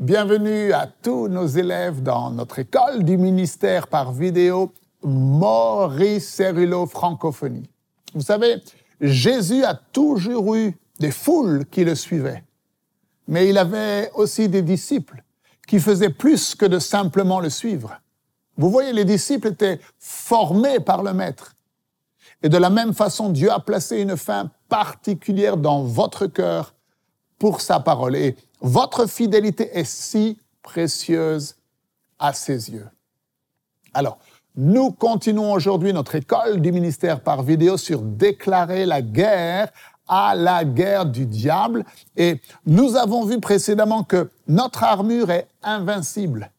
Bienvenue à tous nos élèves dans notre école du ministère par vidéo Maurice Cerullo Francophonie. Vous savez, Jésus a toujours eu des foules qui le suivaient, mais il avait aussi des disciples qui faisaient plus que de simplement le suivre. Vous voyez, les disciples étaient formés par le Maître. Et de la même façon, Dieu a placé une fin particulière dans votre cœur pour sa parole. Et votre fidélité est si précieuse à ses yeux. Alors, nous continuons aujourd'hui notre école du ministère par vidéo sur déclarer la guerre à la guerre du diable. Et nous avons vu précédemment que notre armure est invincible.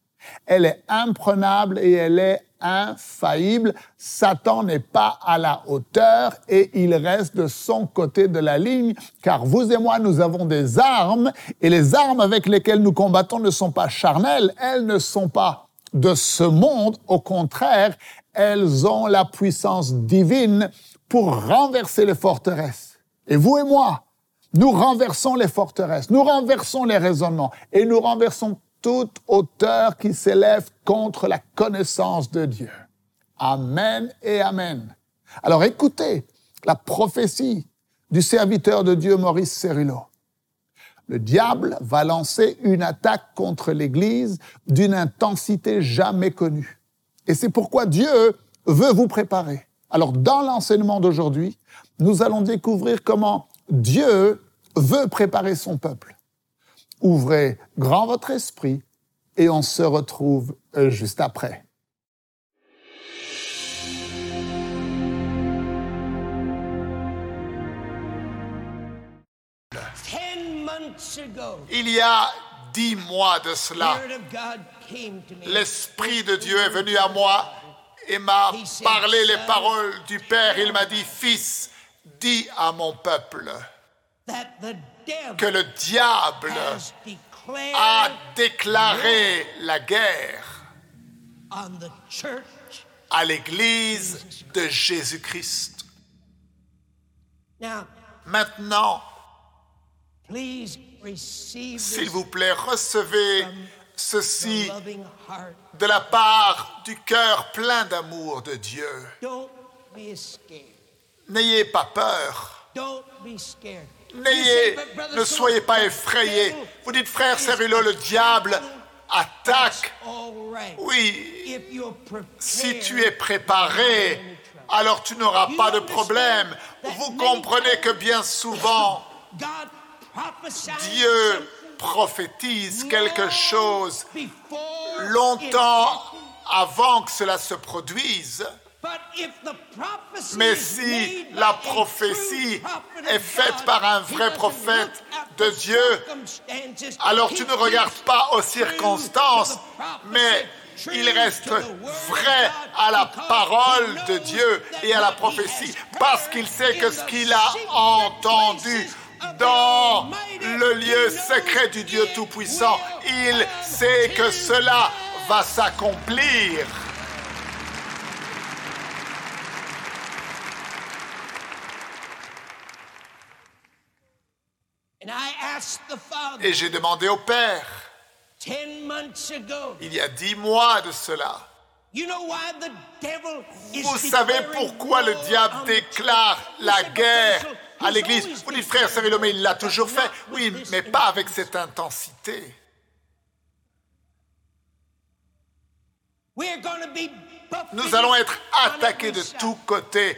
Elle est imprenable et elle est infaillible. Satan n'est pas à la hauteur et il reste de son côté de la ligne, car vous et moi, nous avons des armes et les armes avec lesquelles nous combattons ne sont pas charnelles, elles ne sont pas de ce monde, au contraire, elles ont la puissance divine pour renverser les forteresses. Et vous et moi, nous renversons les forteresses, nous renversons les raisonnements et nous renversons toute hauteur qui s'élève contre la connaissance de Dieu. Amen et Amen. Alors écoutez la prophétie du serviteur de Dieu Maurice Cerullo. Le diable va lancer une attaque contre l'Église d'une intensité jamais connue. Et c'est pourquoi Dieu veut vous préparer. Alors dans l'enseignement d'aujourd'hui, nous allons découvrir comment Dieu veut préparer son peuple. Ouvrez grand votre esprit et on se retrouve euh, juste après. Il y a dix mois de cela, l'Esprit de Dieu est venu à moi et m'a parlé les paroles du Père. Il m'a dit, Fils, dis à mon peuple que le diable a déclaré la guerre à l'Église de Jésus-Christ. Maintenant, s'il vous plaît, recevez ceci de la part du cœur plein d'amour de Dieu. N'ayez pas peur. N'ayez, ne soyez pas effrayés. Vous dites, frère Cérulo, le diable attaque. Oui, si tu es préparé, alors tu n'auras pas de problème. Vous comprenez que bien souvent, Dieu prophétise quelque chose longtemps avant que cela se produise. Mais si la prophétie est faite par un vrai prophète de Dieu, alors tu ne regardes pas aux circonstances, mais il reste vrai à la parole de Dieu et à la prophétie, parce qu'il sait que ce qu'il a entendu dans le lieu secret du Dieu Tout-Puissant, il sait que cela va s'accomplir. Et j'ai demandé au Père, il y a dix mois de cela, vous savez pourquoi le diable déclare la guerre à l'Église. Vous dites, frère mais il l'a toujours fait. Oui, mais pas avec cette intensité. Nous allons être attaqués de tous côtés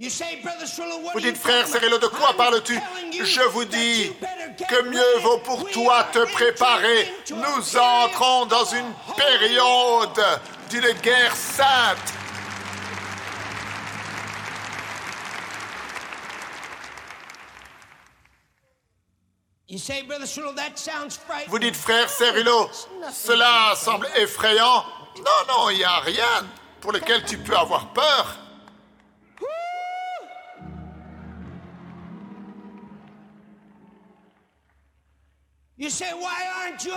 vous dites, frère Cérélo, de quoi parles-tu Je vous dis que mieux vaut pour toi te préparer. Nous entrons dans une période d'une guerre sainte. Vous dites, frère Cérulo, cela semble effrayant. Non, non, il n'y a rien pour lequel tu peux avoir peur.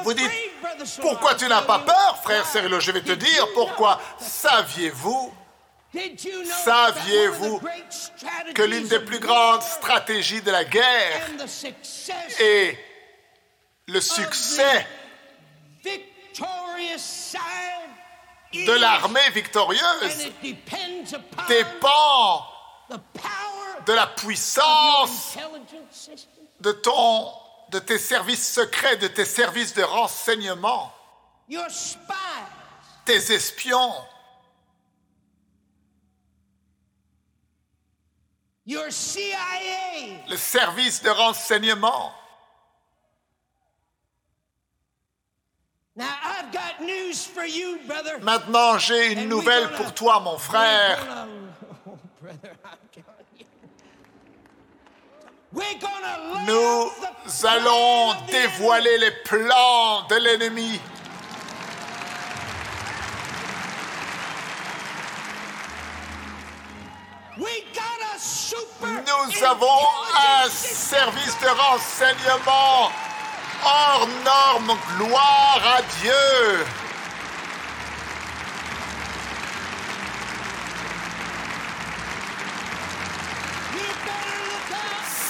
Vous dites, pourquoi tu n'as pas peur, frère Cyrilo Je vais te dire pourquoi. Saviez-vous? Saviez-vous que l'une des plus grandes stratégies de la guerre est le succès de l'armée victorieuse dépend de la puissance de, ton, de tes services secrets, de tes services de renseignement, tes espions, le service de renseignement. Maintenant, j'ai une nouvelle pour toi, mon frère. Nous allons dévoiler les plans de l'ennemi. Nous avons un service de renseignement hors norme. Gloire à Dieu.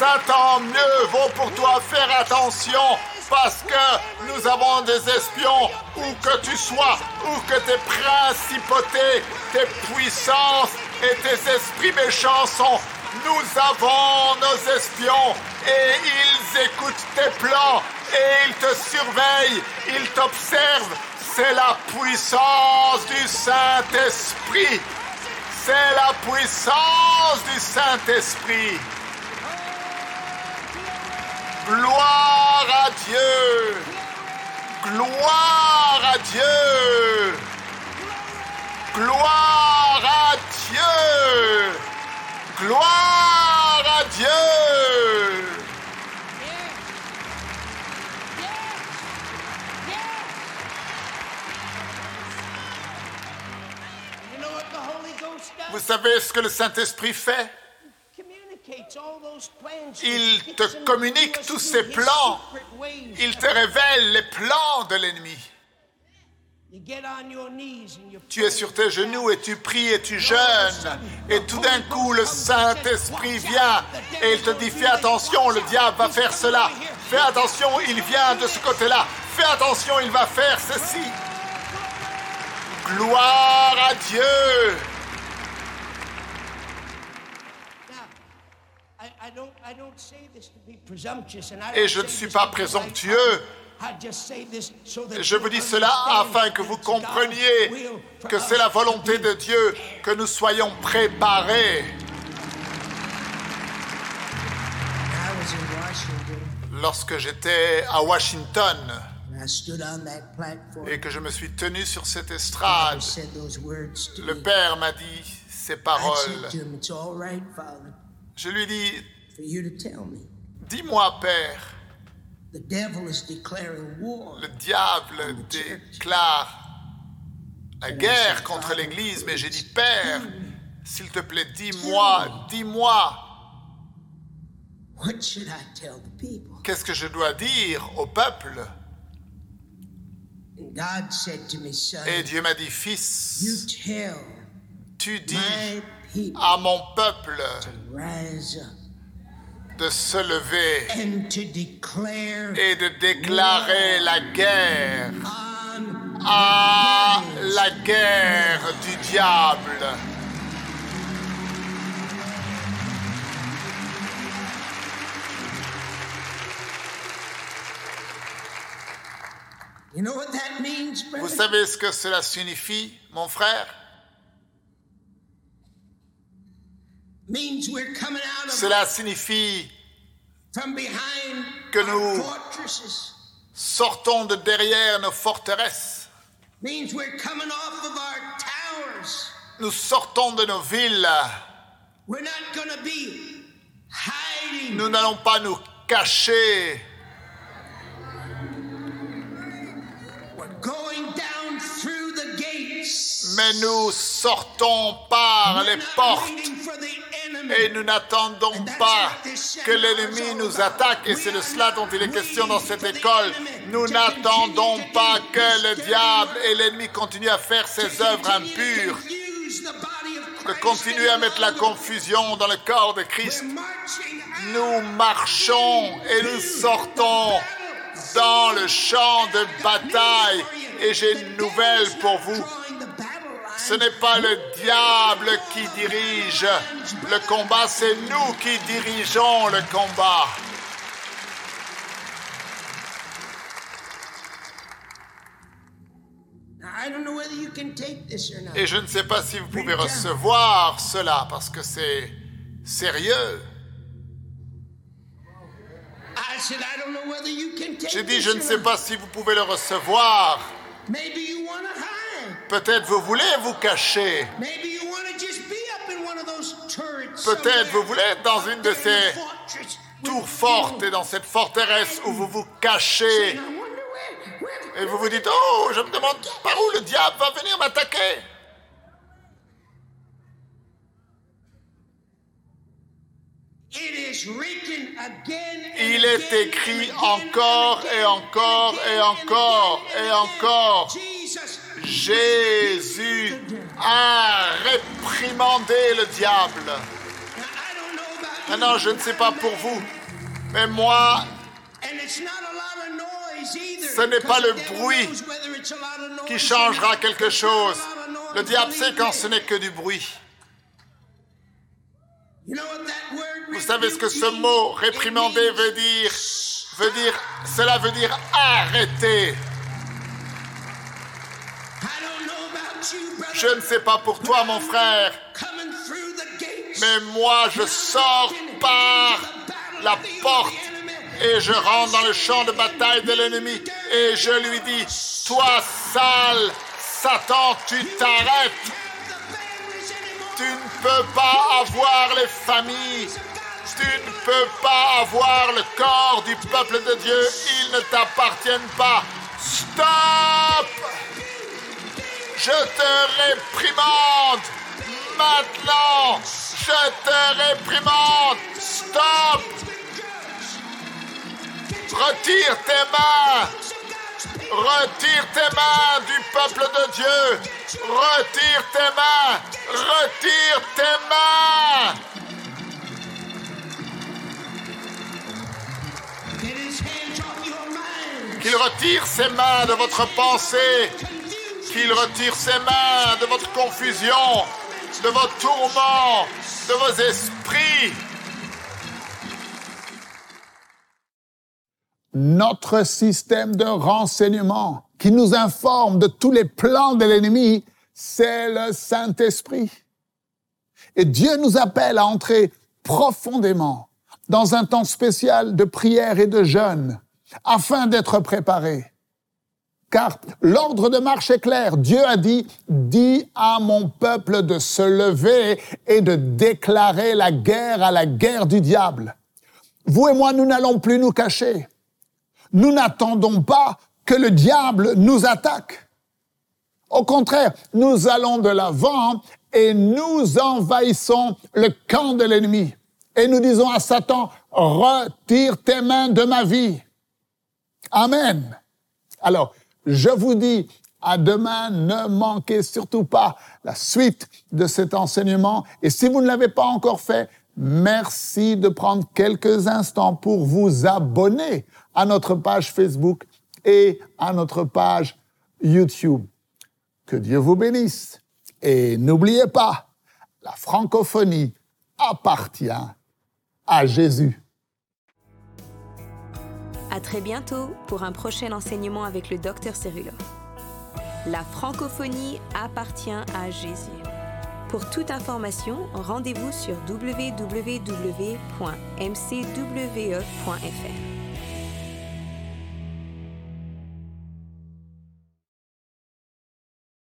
Satan, mieux vaut pour toi faire attention parce que nous avons des espions, où que tu sois, où que tes principautés, tes puissances et tes esprits méchants sont. Nous avons nos espions et ils écoutent tes plans et ils te surveillent, ils t'observent. C'est la puissance du Saint-Esprit. C'est la puissance du Saint-Esprit. Gloire à Dieu. Gloire à Dieu. Gloire à Dieu. Gloire à Dieu. Vous savez ce que le Saint-Esprit fait? Il te communique tous ses plans. Il te révèle les plans de l'ennemi. Tu es sur tes genoux et tu pries et tu jeûnes. Et tout d'un coup, le Saint-Esprit vient et il te dit, fais attention, le diable va faire cela. Fais attention, il vient de ce côté-là. Fais attention, il va faire ceci. Gloire à Dieu. Et je ne suis pas présomptueux. Je vous dis cela afin que vous compreniez que c'est la volonté de Dieu que nous soyons préparés. Lorsque j'étais à Washington et que je me suis tenu sur cette estrade, le Père m'a dit ces paroles. Je lui dis, dis-moi, Père, le diable déclare la guerre contre l'Église, mais j'ai dit, Père, s'il te plaît, dis-moi, dis-moi, qu'est-ce que je dois dire au peuple? Et Dieu m'a dit, Fils, tu dis à mon peuple de se lever et de déclarer la guerre. à la guerre du diable. Vous savez ce que cela signifie, mon frère? Cela signifie que nous sortons de derrière nos forteresses. Nous sortons de nos villes. Nous n'allons pas nous cacher. Mais nous sortons par les portes et nous n'attendons pas que l'ennemi nous attaque, et c'est de cela dont il est question dans cette école. Nous n'attendons pas que le diable et l'ennemi continuent à faire ses œuvres impures, de continuer à mettre la confusion dans le corps de Christ. Nous marchons et nous sortons dans le champ de bataille. Et j'ai une nouvelle pour vous. Ce n'est pas le diable qui dirige le combat, c'est nous qui dirigeons le combat. Et je ne sais pas si vous pouvez recevoir cela parce que c'est sérieux. J'ai dit, je ne sais pas si vous pouvez le recevoir. Peut-être vous voulez vous cacher. Peut-être vous voulez être dans une de ces tours fortes et dans cette forteresse où vous vous cachez. Et vous vous dites, oh, je me demande par où le diable va venir m'attaquer. Il est écrit encore et encore et encore et encore. Jésus a réprimandé le diable. Maintenant, je ne sais pas pour vous, mais moi, ce n'est pas le bruit qui changera quelque chose. Le diable sait quand ce n'est que du bruit. Vous savez ce que ce mot réprimander veut dire? Veut dire, cela veut dire arrêter. Je ne sais pas pour toi, mon frère, mais moi, je sors par la porte et je rentre dans le champ de bataille de l'ennemi et je lui dis, toi, sale Satan, tu t'arrêtes. Tu ne peux pas avoir les familles. Tu ne peux pas avoir le corps du peuple de Dieu. Ils ne t'appartiennent pas. Stop Je te réprimande. Maintenant, je te réprimande. Stop Retire tes mains. Retire tes mains du peuple de Dieu. Retire tes mains. Retire tes mains. Qu'il retire ses mains de votre pensée. Qu'il retire ses mains de votre confusion, de vos tourments, de vos esprits. Notre système de renseignement qui nous informe de tous les plans de l'ennemi, c'est le Saint-Esprit. Et Dieu nous appelle à entrer profondément dans un temps spécial de prière et de jeûne afin d'être préparés. Car l'ordre de marche est clair. Dieu a dit, dis à mon peuple de se lever et de déclarer la guerre à la guerre du diable. Vous et moi, nous n'allons plus nous cacher. Nous n'attendons pas que le diable nous attaque. Au contraire, nous allons de l'avant et nous envahissons le camp de l'ennemi. Et nous disons à Satan, retire tes mains de ma vie. Amen. Alors, je vous dis à demain, ne manquez surtout pas la suite de cet enseignement. Et si vous ne l'avez pas encore fait, merci de prendre quelques instants pour vous abonner à notre page Facebook et à notre page YouTube. Que Dieu vous bénisse. Et n'oubliez pas, la francophonie appartient à Jésus. Très bientôt pour un prochain enseignement avec le docteur Cérulo. La francophonie appartient à Jésus. Pour toute information, rendez-vous sur www.mcwe.fr.